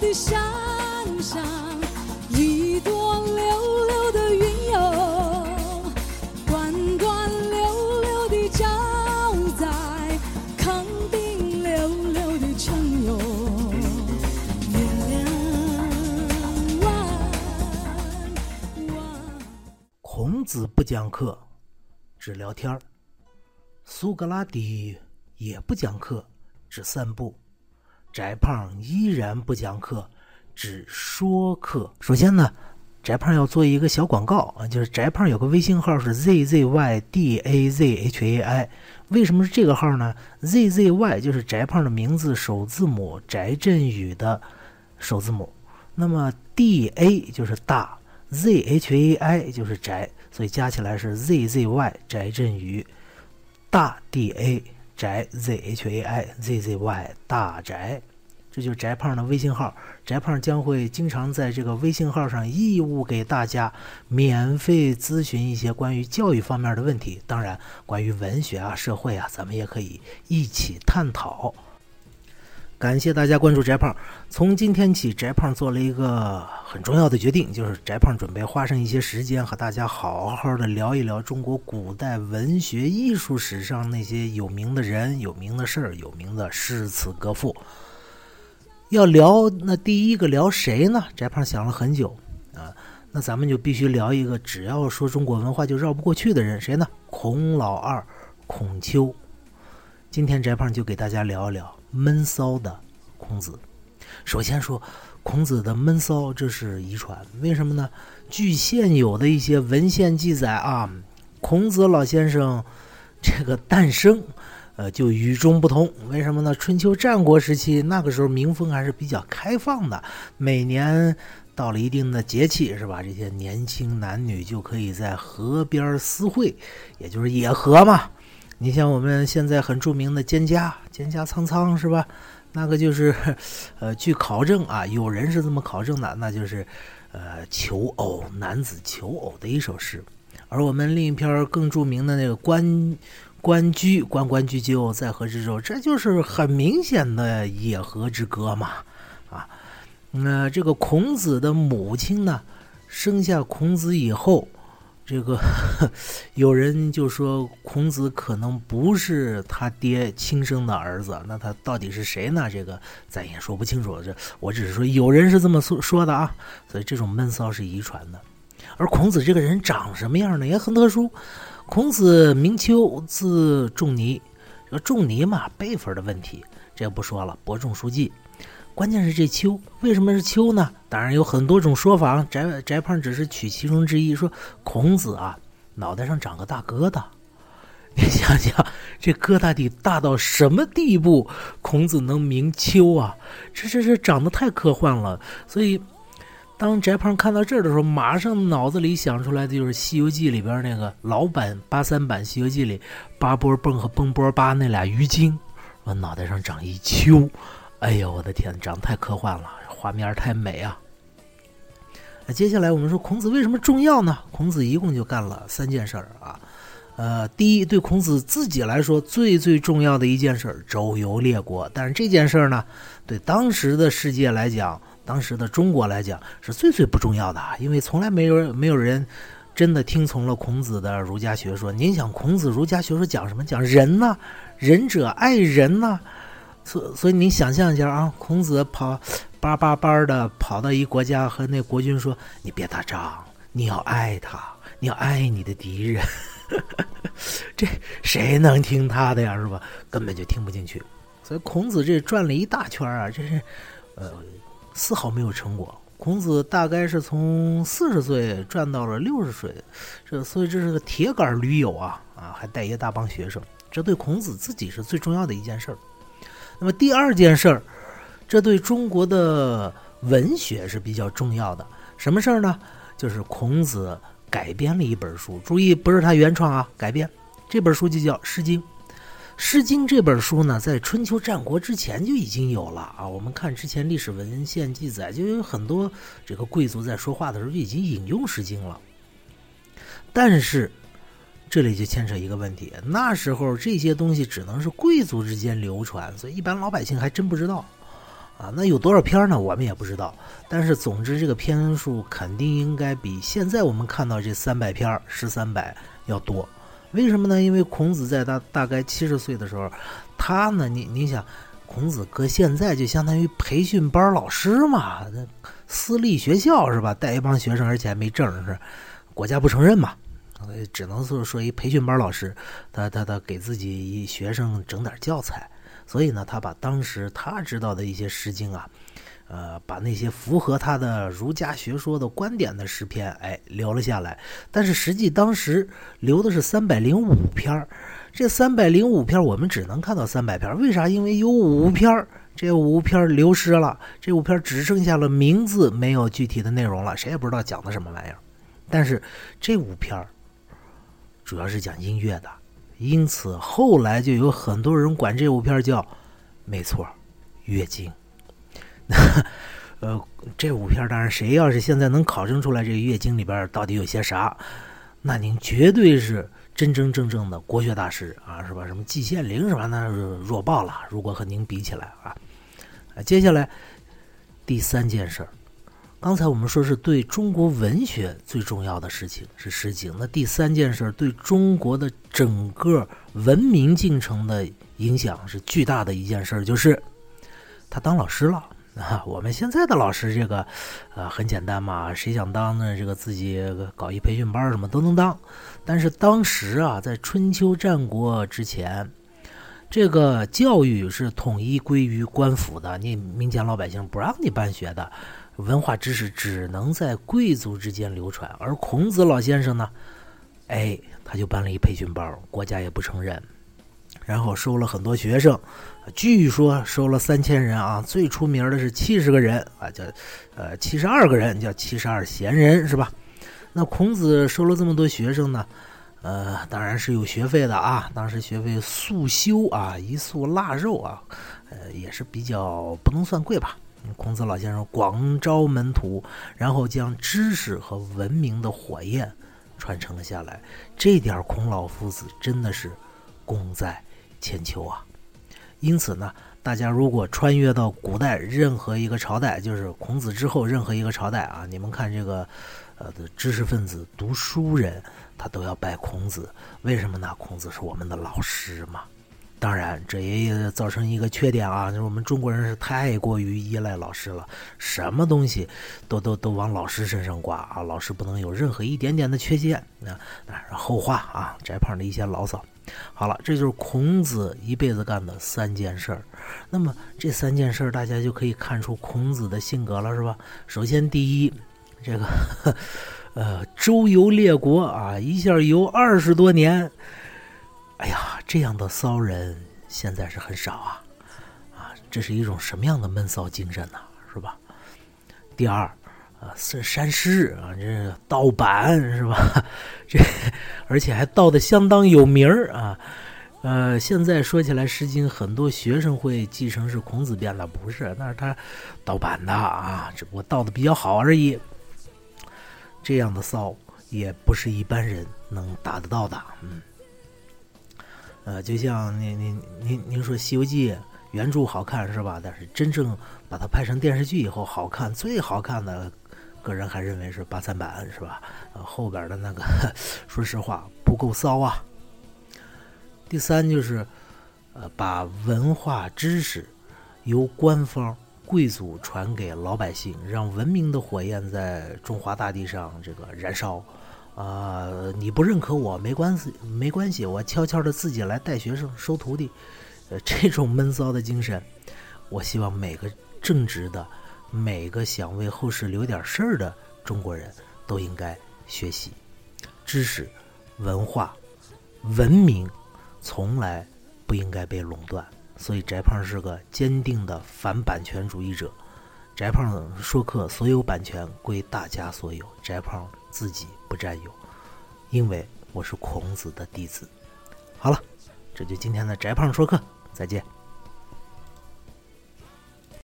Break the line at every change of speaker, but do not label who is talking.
的山上，一朵溜溜的云哟，端端溜溜的照在康定溜溜的城哟。月亮弯弯。
孔子不讲课，只聊天儿；苏格拉底也不讲课，只散步；翟胖依然不讲课，只说课。首先呢，翟胖要做一个小广告啊，就是翟胖有个微信号是 zzydazhai，为什么是这个号呢？zzy 就是翟胖的名字首字母，翟振宇的首字母。那么 da 就是大。zhai 就是翟，所以加起来是 zzy 翟振宇，大 da 宅 zhai zzy 大宅，这就是翟胖的微信号。翟胖将会经常在这个微信号上义务给大家免费咨询一些关于教育方面的问题，当然关于文学啊、社会啊，咱们也可以一起探讨。感谢大家关注翟胖。从今天起，翟胖做了一个很重要的决定，就是翟胖准备花上一些时间和大家好好的聊一聊中国古代文学艺术史上那些有名的人、有名的事儿、有名的诗词歌赋。要聊，那第一个聊谁呢？翟胖想了很久啊，那咱们就必须聊一个只要说中国文化就绕不过去的人，谁呢？孔老二，孔丘。今天翟胖就给大家聊一聊。闷骚的孔子，首先说孔子的闷骚，这是遗传。为什么呢？据现有的一些文献记载啊，孔子老先生这个诞生，呃，就与众不同。为什么呢？春秋战国时期，那个时候民风还是比较开放的，每年到了一定的节气，是吧？这些年轻男女就可以在河边私会，也就是野河嘛。你像我们现在很著名的蒹葭，蒹葭苍苍是吧？那个就是，呃，据考证啊，有人是这么考证的，那就是，呃，求偶男子求偶的一首诗。而我们另一篇更著名的那个《关关雎》，关关雎鸠，在河之洲，这就是很明显的野河之歌嘛，啊，那这个孔子的母亲呢，生下孔子以后。这个 有人就说孔子可能不是他爹亲生的儿子，那他到底是谁呢？这个咱也说不清楚。这我只是说有人是这么说说的啊。所以这种闷骚是遗传的。而孔子这个人长什么样呢？也很特殊。孔子名丘，字仲尼。这个仲尼嘛，辈分的问题，这不说了。伯仲叔季。关键是这丘为什么是丘呢？当然有很多种说法，翟翟胖只是取其中之一。说孔子啊，脑袋上长个大疙瘩，你想想这疙瘩得大到什么地步，孔子能名丘啊？这这这长得太科幻了。所以当翟胖看到这儿的时候，马上脑子里想出来的就是《西游记》里边那个老版八三版《西游记》里八波蹦和蹦波八那俩鱼精，我脑袋上长一丘。哎呦，我的天，长得太科幻了，画面太美啊！那接下来我们说孔子为什么重要呢？孔子一共就干了三件事儿啊。呃，第一，对孔子自己来说最最重要的一件事儿，周游列国。但是这件事儿呢，对当时的世界来讲，当时的中国来讲，是最最不重要的，因为从来没有没有人真的听从了孔子的儒家学说。您想，孔子儒家学说讲什么？讲仁呐，仁者爱人呐。所所以，你想象一下啊，孔子跑叭叭叭的跑到一国家，和那国君说：“你别打仗，你要爱他，你要爱你的敌人。” 这谁能听他的呀？是吧？根本就听不进去。所以，孔子这转了一大圈啊，这是呃丝毫没有成果。孔子大概是从四十岁转到了六十岁，这所以这是个铁杆驴友啊啊，还带一大帮学生。这对孔子自己是最重要的一件事儿。那么第二件事儿，这对中国的文学是比较重要的。什么事儿呢？就是孔子改编了一本书，注意不是他原创啊，改编这本书就叫《诗经》。《诗经》这本书呢，在春秋战国之前就已经有了啊。我们看之前历史文献记载，就有很多这个贵族在说话的时候就已经引用《诗经》了。但是。这里就牵扯一个问题，那时候这些东西只能是贵族之间流传，所以一般老百姓还真不知道，啊。那有多少篇呢？我们也不知道。但是总之，这个篇数肯定应该比现在我们看到这三百篇十三百要多。为什么呢？因为孔子在他大概七十岁的时候，他呢，你你想，孔子搁现在就相当于培训班老师嘛，那私立学校是吧？带一帮学生，而且还没证是，国家不承认嘛，只能是说一培训班老师，他他他给自己一学生整点教材，所以呢，他把当时他知道的一些《诗经》啊。呃，把那些符合他的儒家学说的观点的诗篇，哎，留了下来。但是实际当时留的是三百零五篇这三百零五篇我们只能看到三百篇为啥？因为有五篇这五篇流失了，这五篇只剩下了名字，没有具体的内容了，谁也不知道讲的什么玩意儿。但是这五篇主要是讲音乐的，因此后来就有很多人管这五篇叫，没错，乐经。呃，这五篇当然，谁要是现在能考证出来这个《乐经》里边到底有些啥，那您绝对是真真正正的国学大师啊，是吧？什么季羡林什么那弱爆了，如果和您比起来啊。接下来第三件事儿，刚才我们说是对中国文学最重要的事情是《诗经》，那第三件事对中国的整个文明进程的影响是巨大的一件事，就是他当老师了。啊，我们现在的老师这个，呃，很简单嘛，谁想当呢？这个自己搞一培训班什么都能当。但是当时啊，在春秋战国之前，这个教育是统一归于官府的，你民间老百姓不让你办学的，文化知识只能在贵族之间流传。而孔子老先生呢，哎，他就办了一培训班，国家也不承认。然后收了很多学生，据说收了三千人啊。最出名的是七十个人啊，叫呃七十二个人，叫七十二贤人，是吧？那孔子收了这么多学生呢，呃，当然是有学费的啊。当时学费素修啊，一素腊肉啊，呃，也是比较不能算贵吧。孔子老先生广招门徒，然后将知识和文明的火焰传承了下来。这点孔老夫子真的是功在。千秋啊，因此呢，大家如果穿越到古代任何一个朝代，就是孔子之后任何一个朝代啊，你们看这个，呃，知识分子、读书人，他都要拜孔子，为什么呢？孔子是我们的老师嘛。当然，这也造成一个缺点啊，就是我们中国人是太过于依赖老师了，什么东西都都都往老师身上挂啊，老师不能有任何一点点的缺陷。那那是后话啊，翟胖的一些牢骚。好了，这就是孔子一辈子干的三件事儿。那么这三件事儿，大家就可以看出孔子的性格了，是吧？首先，第一，这个 呃，周游列国啊，一下游二十多年，哎呀，这样的骚人现在是很少啊，啊，这是一种什么样的闷骚精神呢？是吧？第二。啊，是山师啊，这盗版是吧？这而且还盗的相当有名儿啊。呃，现在说起来，《诗经》很多学生会继承是孔子编的，不是，那是他盗版的啊，只不过盗的比较好而已。这样的骚也不是一般人能达得到的。嗯，呃，就像您您您您说《西游记》原著好看是吧？但是真正把它拍成电视剧以后，好看最好看的。个人还认为是八三版是吧？呃，后边的那个，说实话不够骚啊。第三就是，呃，把文化知识由官方贵族传给老百姓，让文明的火焰在中华大地上这个燃烧。啊，你不认可我没关系，没关系，我悄悄的自己来带学生收徒弟。呃，这种闷骚的精神，我希望每个正直的。每个想为后世留点事儿的中国人都应该学习知识、文化、文明，从来不应该被垄断。所以，翟胖是个坚定的反版权主义者。翟胖说课，所有版权归大家所有，翟胖自己不占有，因为我是孔子的弟子。好了，这就今天的翟胖说课，再见。